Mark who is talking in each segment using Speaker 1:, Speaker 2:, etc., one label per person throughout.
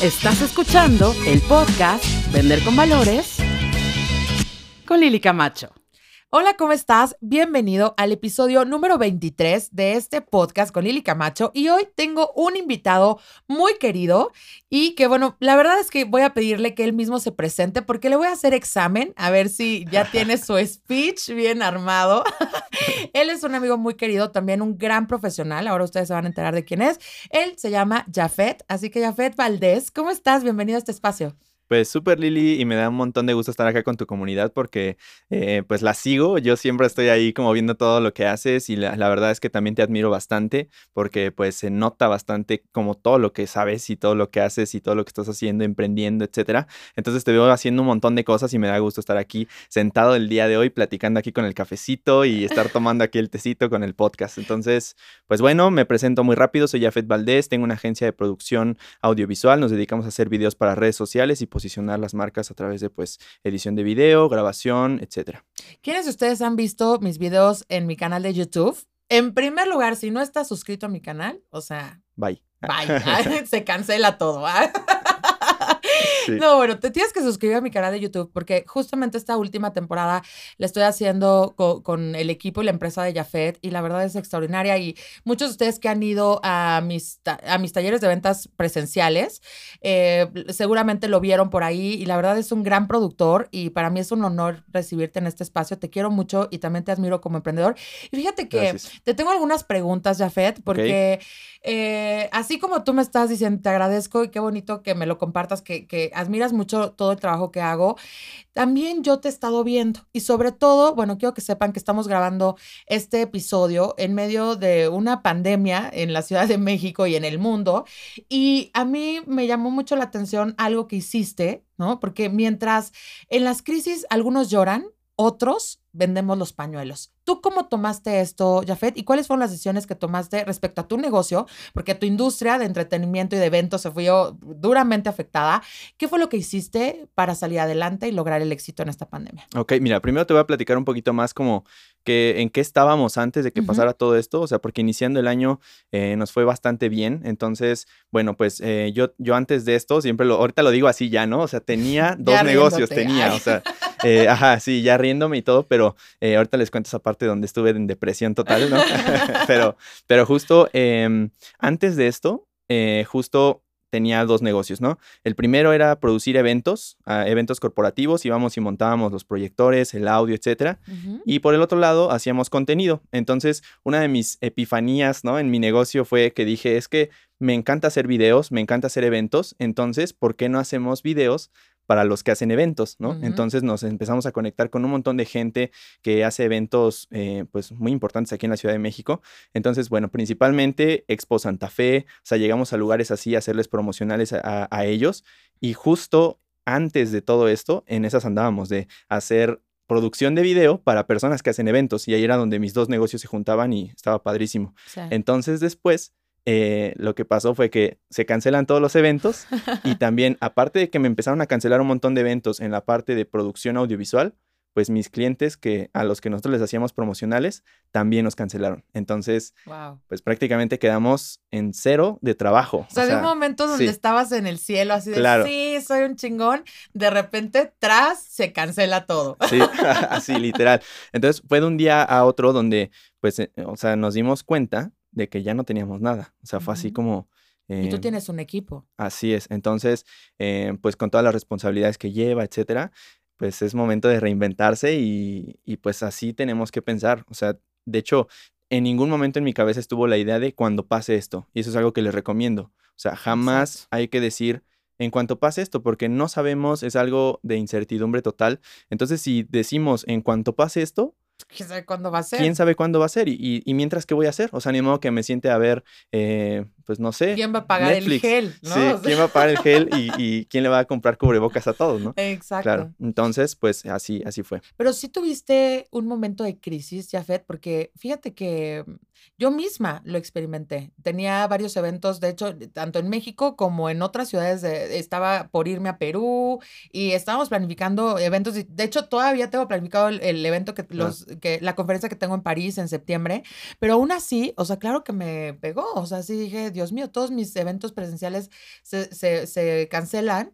Speaker 1: Estás escuchando el podcast Vender con Valores con Lili Camacho.
Speaker 2: Hola, ¿cómo estás? Bienvenido al episodio número 23 de este podcast con Lili Camacho y hoy tengo un invitado muy querido y que bueno, la verdad es que voy a pedirle que él mismo se presente porque le voy a hacer examen a ver si ya tiene su speech bien armado. él es un amigo muy querido, también un gran profesional, ahora ustedes se van a enterar de quién es. Él se llama Jafet, así que Jafet Valdés, ¿cómo estás? Bienvenido a este espacio.
Speaker 3: Pues súper Lili y me da un montón de gusto estar acá con tu comunidad porque eh, pues la sigo, yo siempre estoy ahí como viendo todo lo que haces y la, verdad es que también te admiro bastante porque pues se nota bastante como todo lo que sabes y todo lo que haces y todo lo que estás haciendo, emprendiendo, etcétera. Entonces te veo haciendo un montón de cosas y me da gusto estar aquí sentado el día de hoy platicando aquí con el cafecito y estar tomando aquí el tecito con el podcast. Entonces, pues bueno, me presento muy rápido, soy Jafet Valdés, tengo una agencia de producción audiovisual, nos dedicamos a hacer videos para redes sociales y posicionar las marcas a través de pues edición de video, grabación, etcétera.
Speaker 2: ¿Quiénes de ustedes han visto mis videos en mi canal de YouTube? En primer lugar, si no estás suscrito a mi canal, o sea,
Speaker 3: bye.
Speaker 2: Bye. Se cancela todo. No, bueno, te tienes que suscribir a mi canal de YouTube porque justamente esta última temporada la estoy haciendo con, el equipo y la empresa de Jafet y la verdad es extraordinaria y muchos de ustedes que han ido a mis, a mis talleres de ventas presenciales eh, seguramente lo vieron por ahí y la verdad es un gran productor y para mí es un honor recibirte en este espacio. Te quiero mucho y también te admiro como emprendedor. Y fíjate que te tengo algunas preguntas, Jafet, porque eh, así como tú me estás diciendo, te agradezco y qué bonito que me lo compartas, que, que admiras mucho todo el trabajo que hago, también yo te he estado viendo. Y sobre todo, bueno, quiero que sepan que estamos grabando este episodio en medio de una pandemia en la Ciudad de México y en el mundo. Y a mí me llamó mucho la atención algo que hiciste, ¿no? Porque mientras en las crisis algunos lloran, otros vendemos los pañuelos. ¿Tú cómo tomaste esto, Jafet? ¿Y cuáles fueron las decisiones que tomaste respecto a tu negocio? Porque tu industria de entretenimiento y de eventos se fue duramente afectada. ¿Qué fue lo que hiciste para salir adelante y lograr el éxito en esta pandemia?
Speaker 3: Ok, mira, primero te voy a platicar un poquito más como que en qué estábamos antes de que pasara todo esto, o sea, porque iniciando el año eh, nos fue bastante bien. Entonces, bueno, pues eh, yo, yo antes de esto, siempre lo, ahorita lo digo así ya, ¿no? O sea, tenía dos negocios, tenía, o sea, eh, ajá, sí, ya riéndome y todo, pero ahorita les cuento esa parte donde estuve en depresión total, ¿no? pero, pero justo em, antes de esto, eh, justo tenía dos negocios, ¿no? El primero era producir eventos, ah, eventos corporativos, íbamos y montábamos los proyectores, el audio, etcétera. Y por el otro lado, hacíamos contenido. Entonces, una de mis epifanías, ¿no? En mi negocio fue que dije, es que me encanta hacer videos, me encanta hacer eventos, entonces, ¿por qué no hacemos videos para los que hacen eventos, ¿no? Entonces nos empezamos a conectar con un montón de gente que hace eventos, eh, pues, muy importantes aquí en la Ciudad de México. Entonces, bueno, principalmente Expo Santa Fe, o sea, llegamos a lugares así a hacerles promocionales a, a ellos y justo antes de todo esto, en esas andábamos de hacer producción de video para personas que hacen eventos y ahí era donde mis dos negocios se juntaban y estaba padrísimo. Entonces después eh, lo que pasó fue que se cancelan todos los eventos y también, aparte de que me empezaron a cancelar un montón de eventos en la parte de producción audiovisual, pues mis clientes que a los que nosotros les hacíamos promocionales también nos cancelaron. Entonces, pues prácticamente quedamos en cero de trabajo.
Speaker 2: O sea, de un momento donde estabas en el cielo, así de, sí, soy un chingón, de repente, tras, se cancela todo.
Speaker 3: Sí, así, literal. Entonces, fue de un día a otro donde, pues, eh, o sea, nos dimos cuenta de que ya no teníamos nada. O sea, fue así como...
Speaker 2: y tú em, tienes un equipo.
Speaker 3: Así es. Entonces, em, pues con todas las responsabilidades que lleva, etcétera, pues es momento de reinventarse y, y, pues así tenemos que pensar. O sea, de hecho, en ningún momento en mi cabeza estuvo la idea de cuando pase esto. Y eso es algo que les recomiendo. O sea, jamás hay que decir en cuanto pase esto, porque no sabemos, es algo de incertidumbre total. Entonces, si decimos en cuanto pase esto,
Speaker 2: ¿Quién sabe cuándo va a ser?
Speaker 3: ¿Quién sabe cuándo va a ser? Y, y, mientras, ¿qué voy a hacer? O sea, ni modo que me siente a ver, eh, pues no sé.
Speaker 2: ¿Quién va a pagar el gel?
Speaker 3: ¿no? Sí, ¿quién va a pagar el gel y, y, quién le va a comprar cubrebocas a todos, no?
Speaker 2: Exacto.
Speaker 3: Claro. Entonces, pues así, así fue.
Speaker 2: Pero sí tuviste un momento de crisis, Jafet, porque fíjate que yo misma lo experimenté. Tenía varios eventos, de hecho, tanto en México como en otras ciudades. estaba por irme a Perú y estábamos planificando eventos. De hecho, todavía tengo planificado el, evento que los que la conferencia que tengo en París en septiembre, pero aún así, o sea, claro que me pegó, o sea, sí dije, Dios mío, todos mis eventos presenciales se, se, se cancelan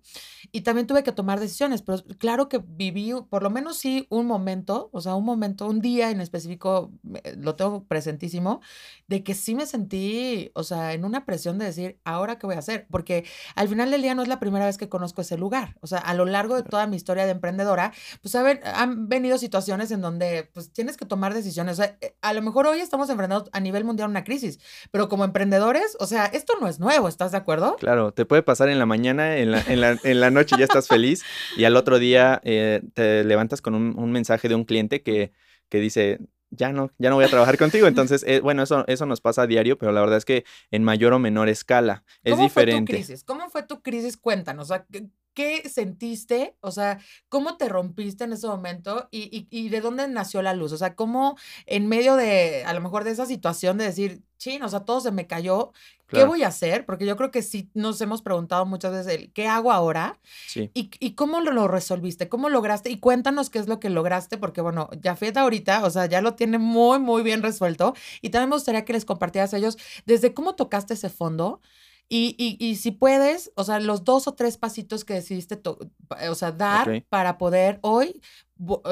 Speaker 2: y también tuve que tomar decisiones, pero claro que viví, por lo menos sí, un momento, o sea, un momento, un día en específico, lo tengo presentísimo, de que sí me sentí, o sea, en una presión de decir, ahora qué voy a hacer, porque al final del día no es la primera vez que conozco ese lugar, o sea, a lo largo de toda mi historia de emprendedora, pues han venido situaciones en donde pues tienes que tomar decisiones, o sea, eh, a lo mejor hoy estamos enfrentando a nivel mundial una crisis, pero como emprendedores, o sea, esto no es nuevo, ¿estás de acuerdo?
Speaker 3: Claro, te puede pasar en la mañana, en la, en la, en la noche ya estás feliz y al otro día eh, te levantas con un, un mensaje de un cliente que, que dice, ya no, ya no voy a trabajar contigo. Entonces, eh, bueno, eso, eso nos pasa a diario, pero la verdad es que en mayor o menor escala es
Speaker 2: ¿Cómo
Speaker 3: diferente.
Speaker 2: Fue tu crisis? ¿Cómo fue tu crisis? Cuéntanos. O sea, ¿qué, sentiste? O sea, ¿cómo te rompiste en ese momento? Y, y, y, de dónde nació la luz? O sea, ¿cómo en medio de, a lo mejor de esa situación de decir, chin, o sea, todo se me cayó, ¿qué voy a hacer? Porque yo creo que sí nos hemos preguntado muchas veces, el, ¿qué hago ahora?
Speaker 3: Sí.
Speaker 2: ¿Y, y cómo lo, lo, resolviste? ¿Cómo lograste? Y cuéntanos qué es lo que lograste, porque bueno, Jafet ahorita, o sea, ya lo tiene muy, muy bien resuelto. Y también me gustaría que les compartieras a ellos desde cómo tocaste ese fondo. Y, y, y, si puedes, o sea, los dos o tres pasitos que decidiste, o sea, dar okay. para poder hoy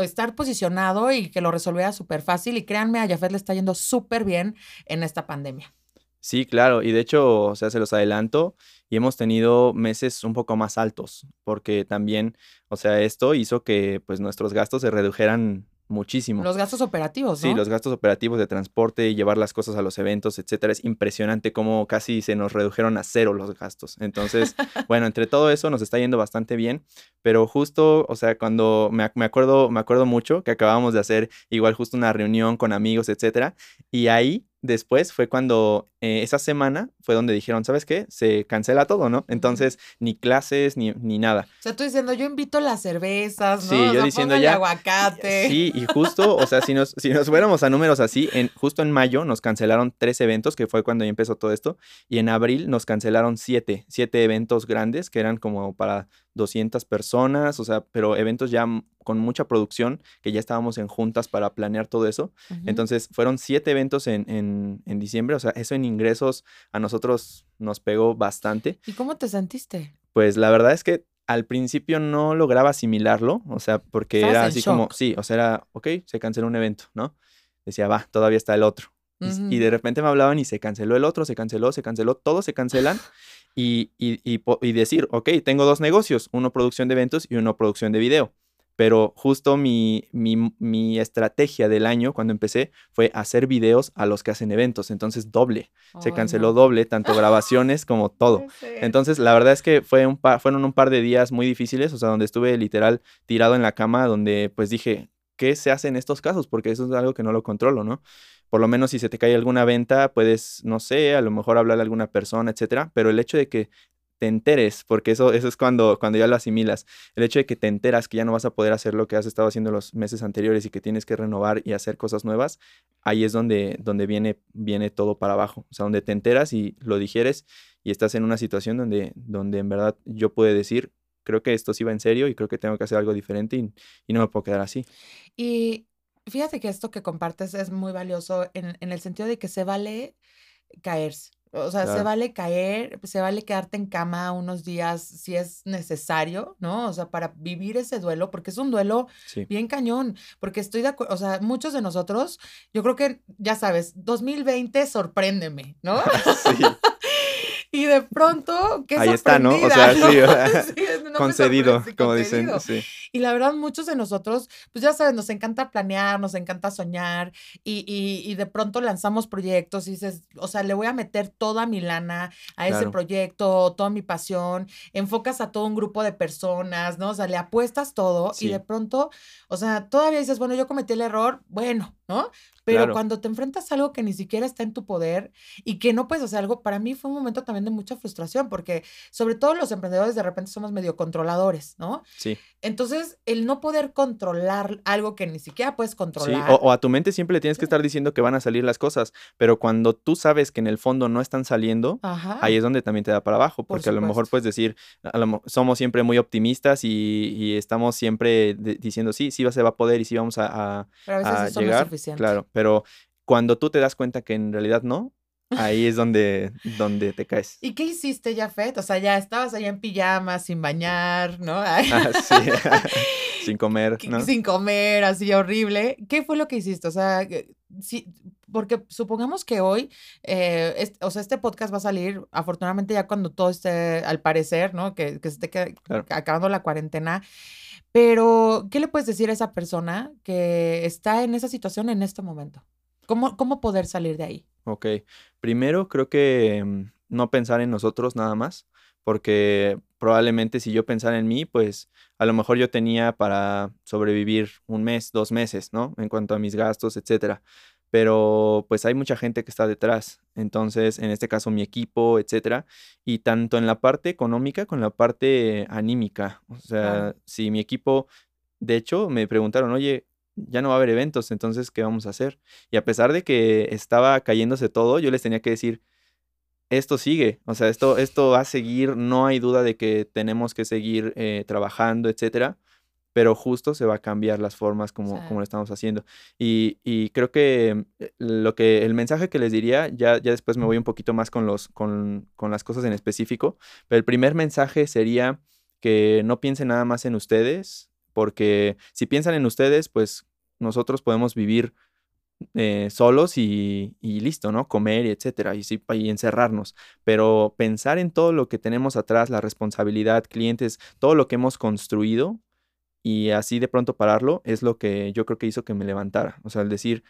Speaker 2: estar posicionado y que lo resolviera súper fácil. Y créanme, a Jafet le está yendo súper bien en esta pandemia.
Speaker 3: Sí, claro. Y de hecho, o sea, se los adelanto y hemos tenido meses un poco más altos porque también, o sea, esto hizo que pues nuestros gastos se redujeran muchísimo.
Speaker 2: Los gastos operativos,
Speaker 3: ¿no? Sí, los gastos operativos de transporte y llevar las cosas a los eventos, etcétera. Es impresionante cómo casi se nos redujeron a cero los gastos. Entonces, bueno, entre todo eso nos está yendo bastante bien, pero justo, o sea, cuando me, me, acuerdo, me acuerdo mucho que acabamos de hacer igual justo una reunión con amigos, etcétera, y ahí después fue cuando eh, esa semana fue donde dijeron, ¿sabes qué? Se cancela todo, ¿no? Entonces, ni clases ni, ni nada.
Speaker 2: O sea, tú diciendo, yo invito las cervezas, ¿no?
Speaker 3: Sí, yo
Speaker 2: o sea,
Speaker 3: diciendo ya.
Speaker 2: aguacate.
Speaker 3: Sí, y justo, o sea, si nos, si nos fuéramos a números así, en, justo en mayo nos cancelaron tres eventos, que fue cuando ya empezó todo esto, y en abril nos cancelaron siete, siete eventos grandes, que eran como para 200 personas, o sea, pero eventos ya con mucha producción, que ya estábamos en juntas para planear todo eso. Uh -huh. Entonces, fueron siete eventos en, en, en, diciembre, o sea, eso en ingresos a nosotros nos pegó bastante.
Speaker 2: ¿Y cómo te sentiste?
Speaker 3: Pues la verdad es que al principio no lograba asimilarlo, o sea, porque era así shock. como, sí, o sea, era, ok, se canceló un evento, ¿no? Decía, va, todavía está el otro. Uh -huh. y, y de repente me hablaban y se canceló el otro, se canceló, se canceló, todos se cancelan. y, y, y, y, decir, ok, tengo dos negocios, uno producción de eventos y uno producción de video. Pero justo mi, mi, mi, estrategia del año cuando empecé fue hacer videos a los que hacen eventos. Entonces, doble. Oh, Se canceló no. doble, tanto grabaciones como todo. Entonces, la verdad es que fue un fueron un par de días muy difíciles, o sea, donde estuve literal tirado en la cama, donde pues dije, ¿qué se hace en estos casos? Porque eso es algo que no lo controlo, ¿no? por lo menos si se te cae alguna venta, puedes, no sé, a lo mejor hablarle a alguna persona, etcétera, pero el hecho de que te enteres, porque eso, eso es cuando, cuando ya lo asimilas, el hecho de que te enteras que ya no vas a poder hacer lo que has estado haciendo los meses anteriores y que tienes que renovar y hacer cosas nuevas, ahí es donde, donde viene, viene todo para abajo, o sea, donde te enteras y lo digieres y estás en una situación donde, donde en verdad yo puedo decir, creo que esto sí va en serio y creo que tengo que hacer algo diferente y, y no me puedo quedar así.
Speaker 2: Y Fíjate que esto que compartes es muy valioso en, en el sentido de que se vale caerse. O sea, claro. se vale caer, se vale quedarte en cama unos días si es necesario, ¿no? O sea, para vivir ese duelo, porque es un duelo
Speaker 3: sí.
Speaker 2: bien cañón, porque estoy de acuerdo, o sea, muchos de nosotros, yo creo que, ya sabes, 2020, sorpréndeme, ¿no?
Speaker 3: sí.
Speaker 2: Y de pronto, qué
Speaker 3: Ahí está, ¿no? O sea,
Speaker 2: ¿no?
Speaker 3: sí, o sea,
Speaker 2: sí no
Speaker 3: concedido, como
Speaker 2: concedido.
Speaker 3: dicen, sí.
Speaker 2: Y la verdad, muchos de nosotros, pues ya sabes, nos encanta planear, nos encanta soñar y, y, y de pronto lanzamos proyectos y dices, o sea, le voy a meter toda mi lana a ese proyecto, toda mi pasión, enfocas a todo un grupo de personas, ¿no? O sea, le apuestas todo
Speaker 3: Sí.
Speaker 2: y de pronto, o sea, todavía dices, bueno, yo cometí el error, bueno, ¿no? Pero
Speaker 3: Claro.
Speaker 2: cuando te enfrentas a algo que ni siquiera está en tu poder y que no puedes hacer algo, para mí fue un momento también de mucha frustración, porque sobre todo los emprendedores de repente somos medio controladores, ¿no?
Speaker 3: Sí,
Speaker 2: Entonces, el no poder controlar algo que ni siquiera puedes
Speaker 3: sí.
Speaker 2: controlar.
Speaker 3: O, o a tu mente siempre le tienes que
Speaker 2: Sí.
Speaker 3: estar diciendo que van a salir las cosas, pero cuando tú sabes que en el fondo no están saliendo,
Speaker 2: Ajá.
Speaker 3: ahí es donde también te da para abajo.
Speaker 2: Por
Speaker 3: porque a lo mejor puedes decir, a lo mo- somos siempre muy optimistas y, y estamos siempre de- diciendo, sí, sí se va a poder y sí vamos a, a-
Speaker 2: Pero a veces
Speaker 3: a
Speaker 2: eso no es
Speaker 3: llegar,
Speaker 2: suficiente.
Speaker 3: claro, pero cuando tú te das cuenta que en realidad no, ahí es donde, donde te caes.
Speaker 2: ¿Y qué hiciste, Jafet? O sea, ya estabas ahí en pijama, sin bañar, ¿no?
Speaker 3: Ah, sí. sin comer, ¿no?
Speaker 2: Sin comer, así horrible. ¿Qué fue lo que hiciste? O sea, sí, porque supongamos que hoy, eh, o sea, este podcast va a salir, afortunadamente ya cuando todo esté, al parecer, ¿no? Que, que se esté acabando la cuarentena. Pero, ¿qué le puedes decir a esa persona que está en esa situación en este momento? ¿Cómo, cómo poder salir de ahí?
Speaker 3: Ok, primero creo que mm, no pensar en nosotros nada más, porque probablemente si yo pensara en mí, pues a lo mejor yo tenía para sobrevivir un mes, dos meses, ¿no? En cuanto a mis gastos, etcétera. Pero pues hay mucha gente que está detrás, entonces en este caso mi equipo, etcétera, y tanto en la parte económica como en la parte anímica. O sea, si mi equipo, de hecho, me preguntaron, oye, ya no va a haber eventos, entonces, ¿qué vamos a hacer? Y a pesar de que estaba cayéndose todo, yo les tenía que decir, esto sigue, o sea, esto, esto va a seguir, no hay duda de que tenemos que seguir eh, trabajando, etcétera, pero justo se va a cambiar las formas como, como lo estamos haciendo. Y, y, creo que eh, lo que, el mensaje que les diría, ya, ya después me voy un poquito más con, los, con, con las cosas en específico, pero el primer mensaje sería que no piensen nada más en ustedes, porque si piensan en ustedes, pues nosotros podemos vivir eh, solos y, listo, ¿no? Comer y etcétera, y, sí, y encerrarnos. Pero pensar en todo lo que tenemos atrás, la responsabilidad, clientes, todo lo que hemos construido y así de pronto pararlo es lo que yo creo que hizo que me levantara. O sea, el decir,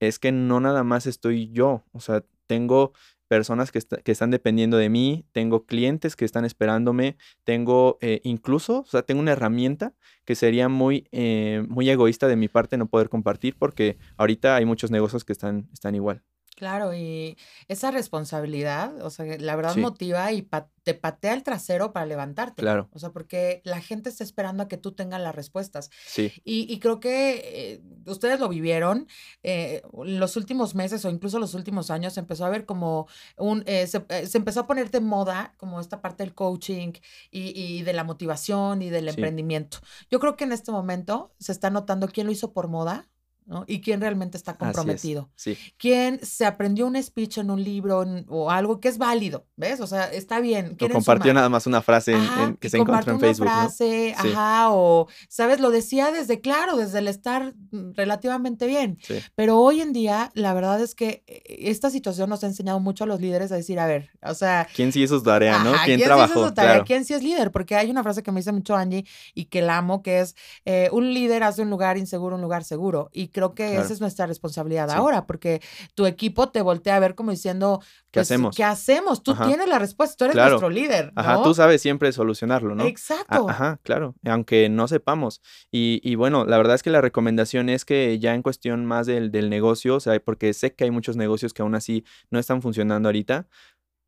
Speaker 3: es que no nada más estoy yo, o sea, tengo personas que, están dependiendo de mí, tengo clientes que están esperándome, tengo eh, incluso, o sea, tengo una herramienta que sería muy, eh, muy egoísta de mi parte no poder compartir porque ahorita hay muchos negocios que están, están igual.
Speaker 2: Claro, y esa responsabilidad, o sea, la verdad motiva y te patea el trasero para levantarte.
Speaker 3: Claro.
Speaker 2: O sea, porque la gente está esperando a que tú tengas las respuestas.
Speaker 3: Sí.
Speaker 2: Y, creo que eh, ustedes lo vivieron eh, los últimos meses o incluso los últimos años, empezó a ver como un, eh, se, empezó a poner de moda como esta parte del coaching y, de la motivación y del emprendimiento. Yo creo que en este momento se está notando quién lo hizo por moda ¿no? Y quién realmente está comprometido.
Speaker 3: Sí.
Speaker 2: Quién se aprendió un speech en un libro o algo que es válido, ¿ves? O sea, está bien.
Speaker 3: O compartió nada más una frase que se encontró en Facebook.
Speaker 2: Una frase, ajá, o, ¿sabes? Lo decía desde, claro, desde el estar mm, relativamente bien. Pero hoy en día, la verdad es que eh, esta situación nos ha enseñado mucho a los líderes a decir, a ver, o sea.
Speaker 3: ¿Quién sí hizo su tarea, no? ¿Quién, trabajó? Sí tarea?
Speaker 2: ¿Quién sí es líder? Porque hay una frase que me dice mucho Angie y que la amo, que es, eh, un líder hace un lugar inseguro un lugar seguro. Y creo que esa es nuestra responsabilidad ahora, porque tu equipo te voltea a ver como diciendo,
Speaker 3: ¿qué pues, hacemos?
Speaker 2: ¿Qué hacemos? Tú tienes la respuesta, tú eres nuestro líder.
Speaker 3: Ajá, tú sabes siempre solucionarlo, ¿no?
Speaker 2: Exacto.
Speaker 3: ajá, claro, aunque no sepamos. Y, bueno, la verdad es que la recomendación es que ya en cuestión más del, del negocio, o sea, porque sé que hay muchos negocios que aún así no están funcionando ahorita,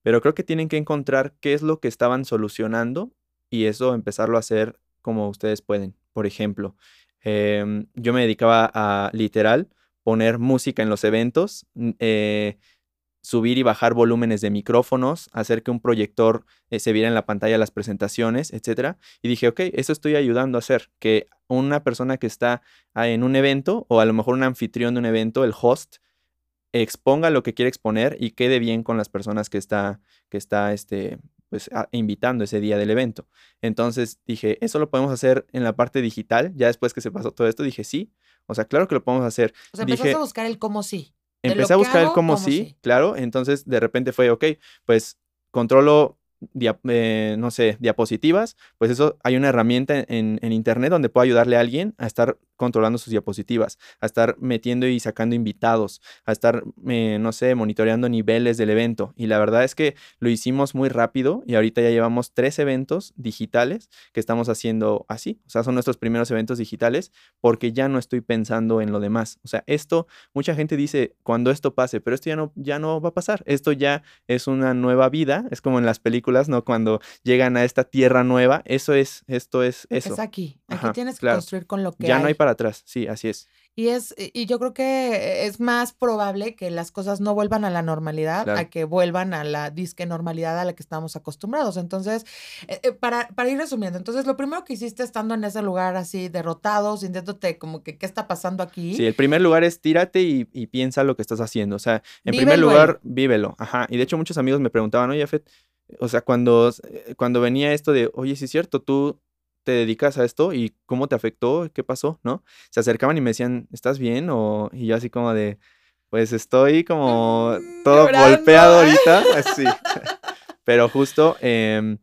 Speaker 3: pero creo que tienen que encontrar qué es lo que estaban solucionando y eso empezarlo a hacer como ustedes pueden. Por ejemplo, Em, yo me dedicaba a literal poner música en los eventos, eh, subir y bajar volúmenes de micrófonos, hacer que un proyector eh, se viera en la pantalla las presentaciones, etc. Y dije, ok, eso estoy ayudando a hacer, que una persona que está ah, en un evento o a lo mejor un anfitrión de un evento, el host, exponga lo que quiere exponer y quede bien con las personas que está, que está este, pues invitando ese día del evento. Entonces dije, eso lo podemos hacer en la parte digital. Ya después que se pasó todo esto, dije, sí. O sea, claro que lo podemos hacer.
Speaker 2: O sea, empezaste a buscar el cómo sí.
Speaker 3: Empecé a buscar el cómo, sí, claro. Entonces, de repente fue, ok, pues controlo eh, no sé, diapositivas, pues eso hay una herramienta en, en, internet donde puedo ayudarle a alguien a estar controlando sus diapositivas, a estar metiendo y sacando invitados, a estar, eh, no sé, monitoreando niveles del evento. Y la verdad es que lo hicimos muy rápido y ahorita ya llevamos tres eventos digitales que estamos haciendo así. O sea, son nuestros primeros eventos digitales porque ya no estoy pensando en lo demás. O sea, esto, mucha gente dice, cuando esto pase, pero esto ya no, ya no va a pasar. Esto ya es una nueva vida. Es como en las películas, ¿no? Cuando llegan a esta tierra nueva, eso es, esto es eso.
Speaker 2: Es aquí. Aquí tienes que construir con lo que
Speaker 3: Ya no hay para atrás, sí, así es.
Speaker 2: Y, es, y yo creo que es más probable que las cosas no vuelvan a la normalidad a que vuelvan a la disque normalidad a la que estamos acostumbrados. Entonces, eh, eh, para, para ir resumiendo, entonces lo primero que hiciste estando en ese lugar así derrotado, sintiéndote como que qué está pasando aquí.
Speaker 3: Sí, el primer lugar es tírate y, piensa lo que estás haciendo. O sea, en primer lugar, vívelo. Ajá. Y de hecho muchos amigos me preguntaban, oye, Fed, o sea, cuando, eh, cuando venía esto de, oye, sí es cierto, tú te dedicas a esto y cómo te afectó, qué pasó, ¿no? Se acercaban y me decían, ¿estás bien? O, y yo así como de, pues estoy como mm, todo golpeado ahorita, así. Pero justo, eh,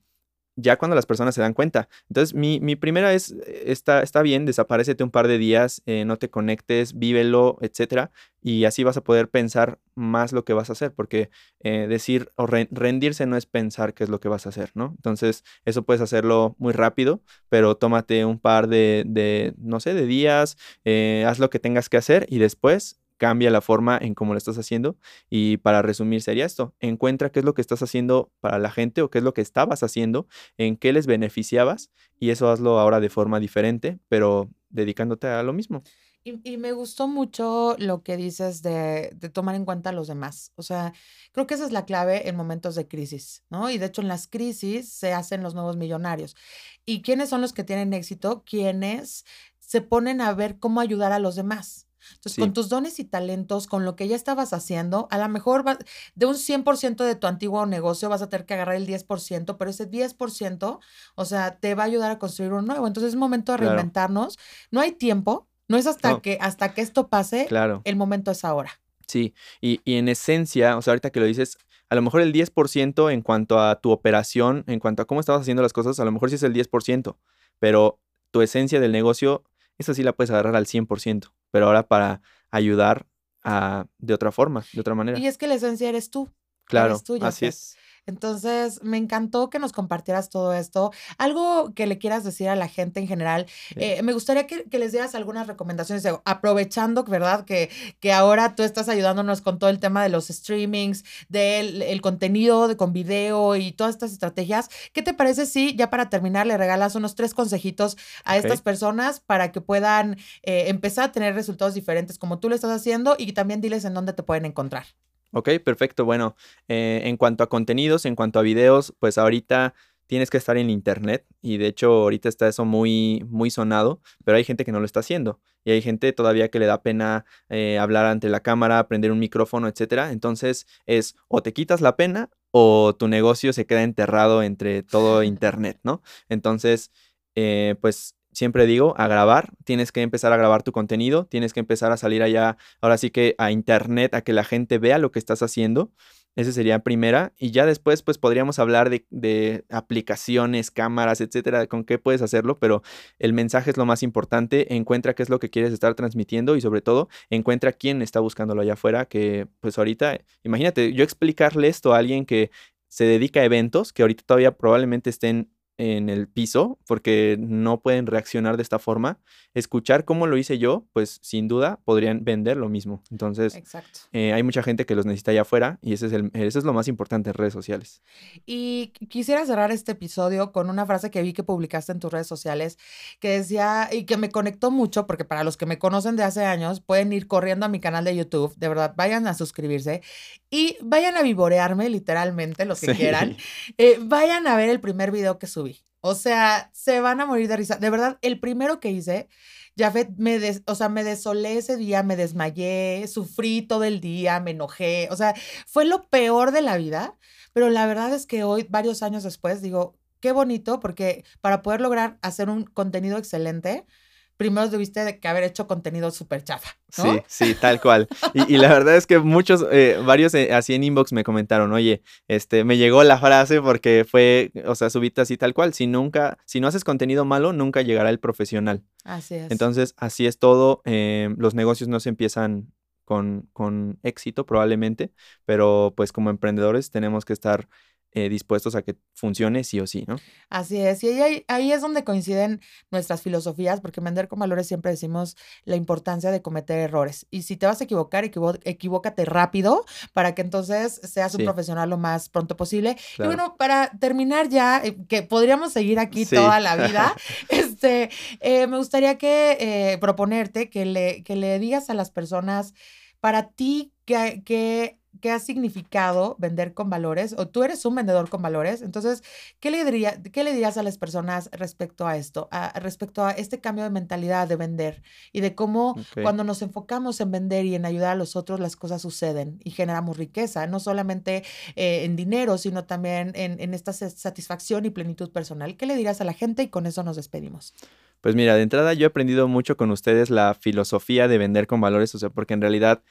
Speaker 3: ya cuando las personas se dan cuenta. Entonces, mi, mi primera es, eh, está, está bien, desaparecete un par de días, eh, no te conectes, vívelo, etcétera, y así vas a poder pensar más lo que vas a hacer, porque eh, decir o rendirse no es pensar qué es lo que vas a hacer, ¿no? Entonces, eso puedes hacerlo muy rápido, pero tómate un par de, de no sé, de días, haz lo que tengas que hacer y después cambia la forma en cómo lo estás haciendo. Y para resumir sería esto, encuentra qué es lo que estás haciendo para la gente o qué es lo que estabas haciendo, en qué les beneficiabas y eso hazlo ahora de forma diferente, pero dedicándote a lo mismo.
Speaker 2: Y, me gustó mucho lo que dices de, de, tomar en cuenta a los demás. O sea, creo que esa es la clave en momentos de crisis, ¿no? Y de hecho en las crisis se hacen los nuevos millonarios. ¿Y quiénes son los que tienen éxito? Quienes se ponen a ver cómo ayudar a los demás. Entonces, con tus dones y talentos, con lo que ya estabas haciendo, a lo mejor de un 100% de tu antiguo negocio vas a tener que agarrar el 10%, pero ese 10%, o sea, te va a ayudar a construir un nuevo. Entonces, es momento de reinventarnos. No hay tiempo, no es hasta, que, hasta que esto pase, claro. el momento es ahora.
Speaker 3: Sí, y, y en esencia, o sea, ahorita que lo dices, a lo mejor el 10% en cuanto a tu operación, en cuanto a cómo estabas haciendo las cosas, a lo mejor sí es el 10%, pero tu esencia del negocio, esa sí la puedes agarrar al 100% pero ahora para ayudar a, de otra forma, de otra manera.
Speaker 2: Y es que la esencia eres tú.
Speaker 3: Claro, así es.
Speaker 2: Entonces, me encantó que nos compartieras todo esto. Algo que le quieras decir a la gente en general. Eh, me gustaría que, les dieras algunas recomendaciones, aprovechando, ¿verdad? Que, que ahora tú estás ayudándonos con todo el tema de los streamings, del el contenido de, con video y todas estas estrategias. ¿Qué te parece si ya para terminar le regalas unos tres consejitos a estas personas para que puedan eh, empezar a tener resultados diferentes como tú lo estás haciendo y también diles en dónde te pueden encontrar?
Speaker 3: Ok, perfecto. Bueno, eh, en cuanto a contenidos, en cuanto a videos, pues ahorita tienes que estar en internet y de hecho ahorita está eso muy, muy sonado, pero hay gente que no lo está haciendo y hay gente todavía que le da pena eh, hablar ante la cámara, prender un micrófono, etcétera. Entonces es o te quitas la pena o tu negocio se queda enterrado entre todo internet, ¿no? Entonces, eh, pues siempre digo, a grabar, tienes que empezar a grabar tu contenido, tienes que empezar a salir allá, ahora sí que a internet, a que la gente vea lo que estás haciendo. Esa sería primera. Y ya después, pues podríamos hablar de, aplicaciones, cámaras, etcétera, con qué puedes hacerlo, pero el mensaje es lo más importante. Encuentra qué es lo que quieres estar transmitiendo y sobre todo, encuentra quién está buscándolo allá afuera. Que pues ahorita, imagínate, yo explicarle esto a alguien que se dedica a eventos, que ahorita todavía probablemente estén en el piso porque no pueden reaccionar de esta forma. Escuchar cómo lo hice yo, pues sin duda podrían vender lo mismo. Entonces, eh, hay mucha gente que los necesita allá afuera y ese es, el, eso es lo más importante en redes sociales.
Speaker 2: Y quisiera cerrar este episodio con una frase que vi que publicaste en tus redes sociales que decía y que me conectó mucho porque para los que me conocen de hace años pueden ir corriendo a mi canal de YouTube, de verdad, vayan a suscribirse y vayan a vivorearme literalmente, los que quieran. Eh, vayan a ver el primer video que subí. O sea, se van a morir de risa. De verdad, el primero que hice, ya me, o sea, me desolé ese día, me desmayé, sufrí todo el día, me enojé. O sea, fue lo peor de la vida. Pero la verdad es que hoy, varios años después, digo, qué bonito, porque para poder lograr hacer un contenido excelente, primero debiste que haber hecho contenido súper chafa.
Speaker 3: Sí, sí, tal cual. Y, la verdad es que muchos, eh, varios eh, así en inbox me comentaron, oye, este, me llegó la frase porque fue, o sea, subiste así tal cual. Si nunca, si no haces contenido malo, nunca llegará el profesional.
Speaker 2: Así es.
Speaker 3: Entonces, así es todo. Eh, los negocios no se empiezan con, con éxito probablemente, pero pues como emprendedores tenemos que estar eh, dispuestos a que funcione sí o sí, ¿no?
Speaker 2: Así es, y ahí, ahí, es donde coinciden nuestras filosofías, porque vender con valores siempre decimos la importancia de cometer errores. Y si te vas a equivocar, equivócate rápido para que entonces seas un profesional lo más pronto posible. Y bueno, para terminar ya, eh, que podríamos seguir aquí toda la vida, este, eh, me gustaría que proponerte que le, que le digas a las personas, para ti, que qué ha significado vender con valores o tú eres un vendedor con valores. Entonces, ¿qué le, diría, qué le dirías a las personas respecto a esto, a, respecto a este cambio de mentalidad de vender y de cómo cuando nos enfocamos en vender y en ayudar a los otros, las cosas suceden y generamos riqueza, no solamente eh, en dinero, sino también en, en esta satisfacción y plenitud personal? ¿Qué le dirías a la gente? Y con eso nos despedimos.
Speaker 3: Pues mira, de entrada yo he aprendido mucho con ustedes la filosofía de vender con valores, o sea, porque en realidad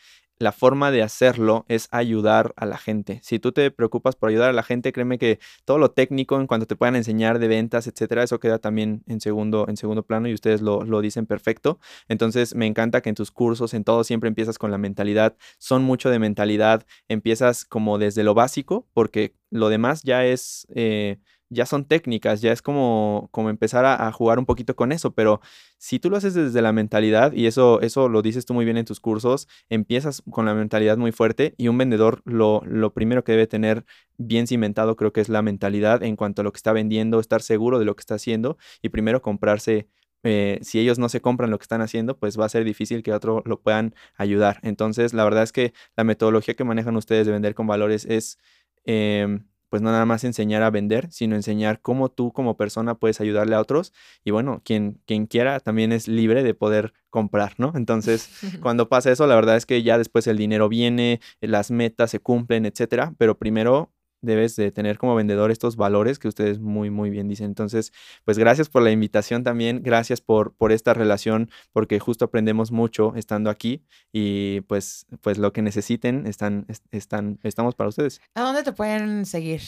Speaker 3: la forma de hacerlo es ayudar a la gente. Si tú te preocupas por ayudar a la gente, créeme que todo lo técnico en cuanto te puedan enseñar de ventas, etcétera, eso queda también en segundo, en segundo plano y ustedes lo, lo dicen perfecto. Entonces, me encanta que en tus cursos, en todo, siempre empiezas con la mentalidad. Son mucho de mentalidad. Empiezas como desde lo básico, porque lo demás ya es. Eh, ya son técnicas, ya es como, como empezar a, jugar un poquito con eso, pero si tú lo haces desde la mentalidad, y eso, eso lo dices tú muy bien en tus cursos, empiezas con la mentalidad muy fuerte y un vendedor lo, lo primero que debe tener bien cimentado creo que es la mentalidad en cuanto a lo que está vendiendo, estar seguro de lo que está haciendo y primero comprarse eh, si ellos no se compran lo que están haciendo, pues va a ser difícil que otro lo puedan ayudar. Entonces, la verdad es que la metodología que manejan ustedes de vender con valores es em, pues no nada más enseñar a vender, sino enseñar cómo tú como persona puedes ayudarle a otros. Y bueno, quien, quien quiera también es libre de poder comprar, ¿no? Entonces, cuando pasa eso, la verdad es que ya después el dinero viene, las metas se cumplen, etcétera, pero primero debes de tener como vendedor estos valores que ustedes muy, muy bien dicen. Entonces, pues gracias por la invitación también, gracias por, por esta relación, porque justo aprendemos mucho estando aquí y pues, pues lo que necesiten, están, están, estamos para ustedes.
Speaker 2: ¿A dónde te pueden seguir?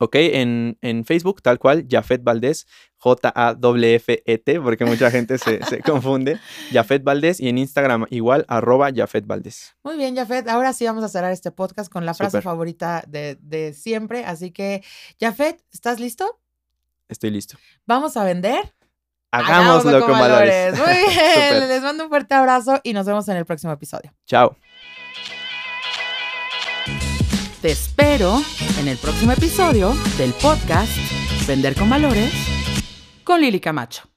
Speaker 3: Ok, en, en Facebook, tal cual, Jafet Valdés, J-A-F-E-T, porque mucha gente se, confunde. Jafet Valdés y en Instagram igual, arroba Jafet Valdés.
Speaker 2: Muy bien, Jafet. Ahora sí vamos a cerrar este podcast con la frase favorita de, siempre. Así que, Jafet, ¿estás listo?
Speaker 3: Estoy listo.
Speaker 2: ¿Vamos a vender?
Speaker 3: Hagámoslo, con, valores.
Speaker 2: Muy bien, les mando un fuerte abrazo y nos vemos en el próximo episodio.
Speaker 3: Chao.
Speaker 1: Te espero en el próximo episodio del podcast Vender con Valores con Lili Camacho.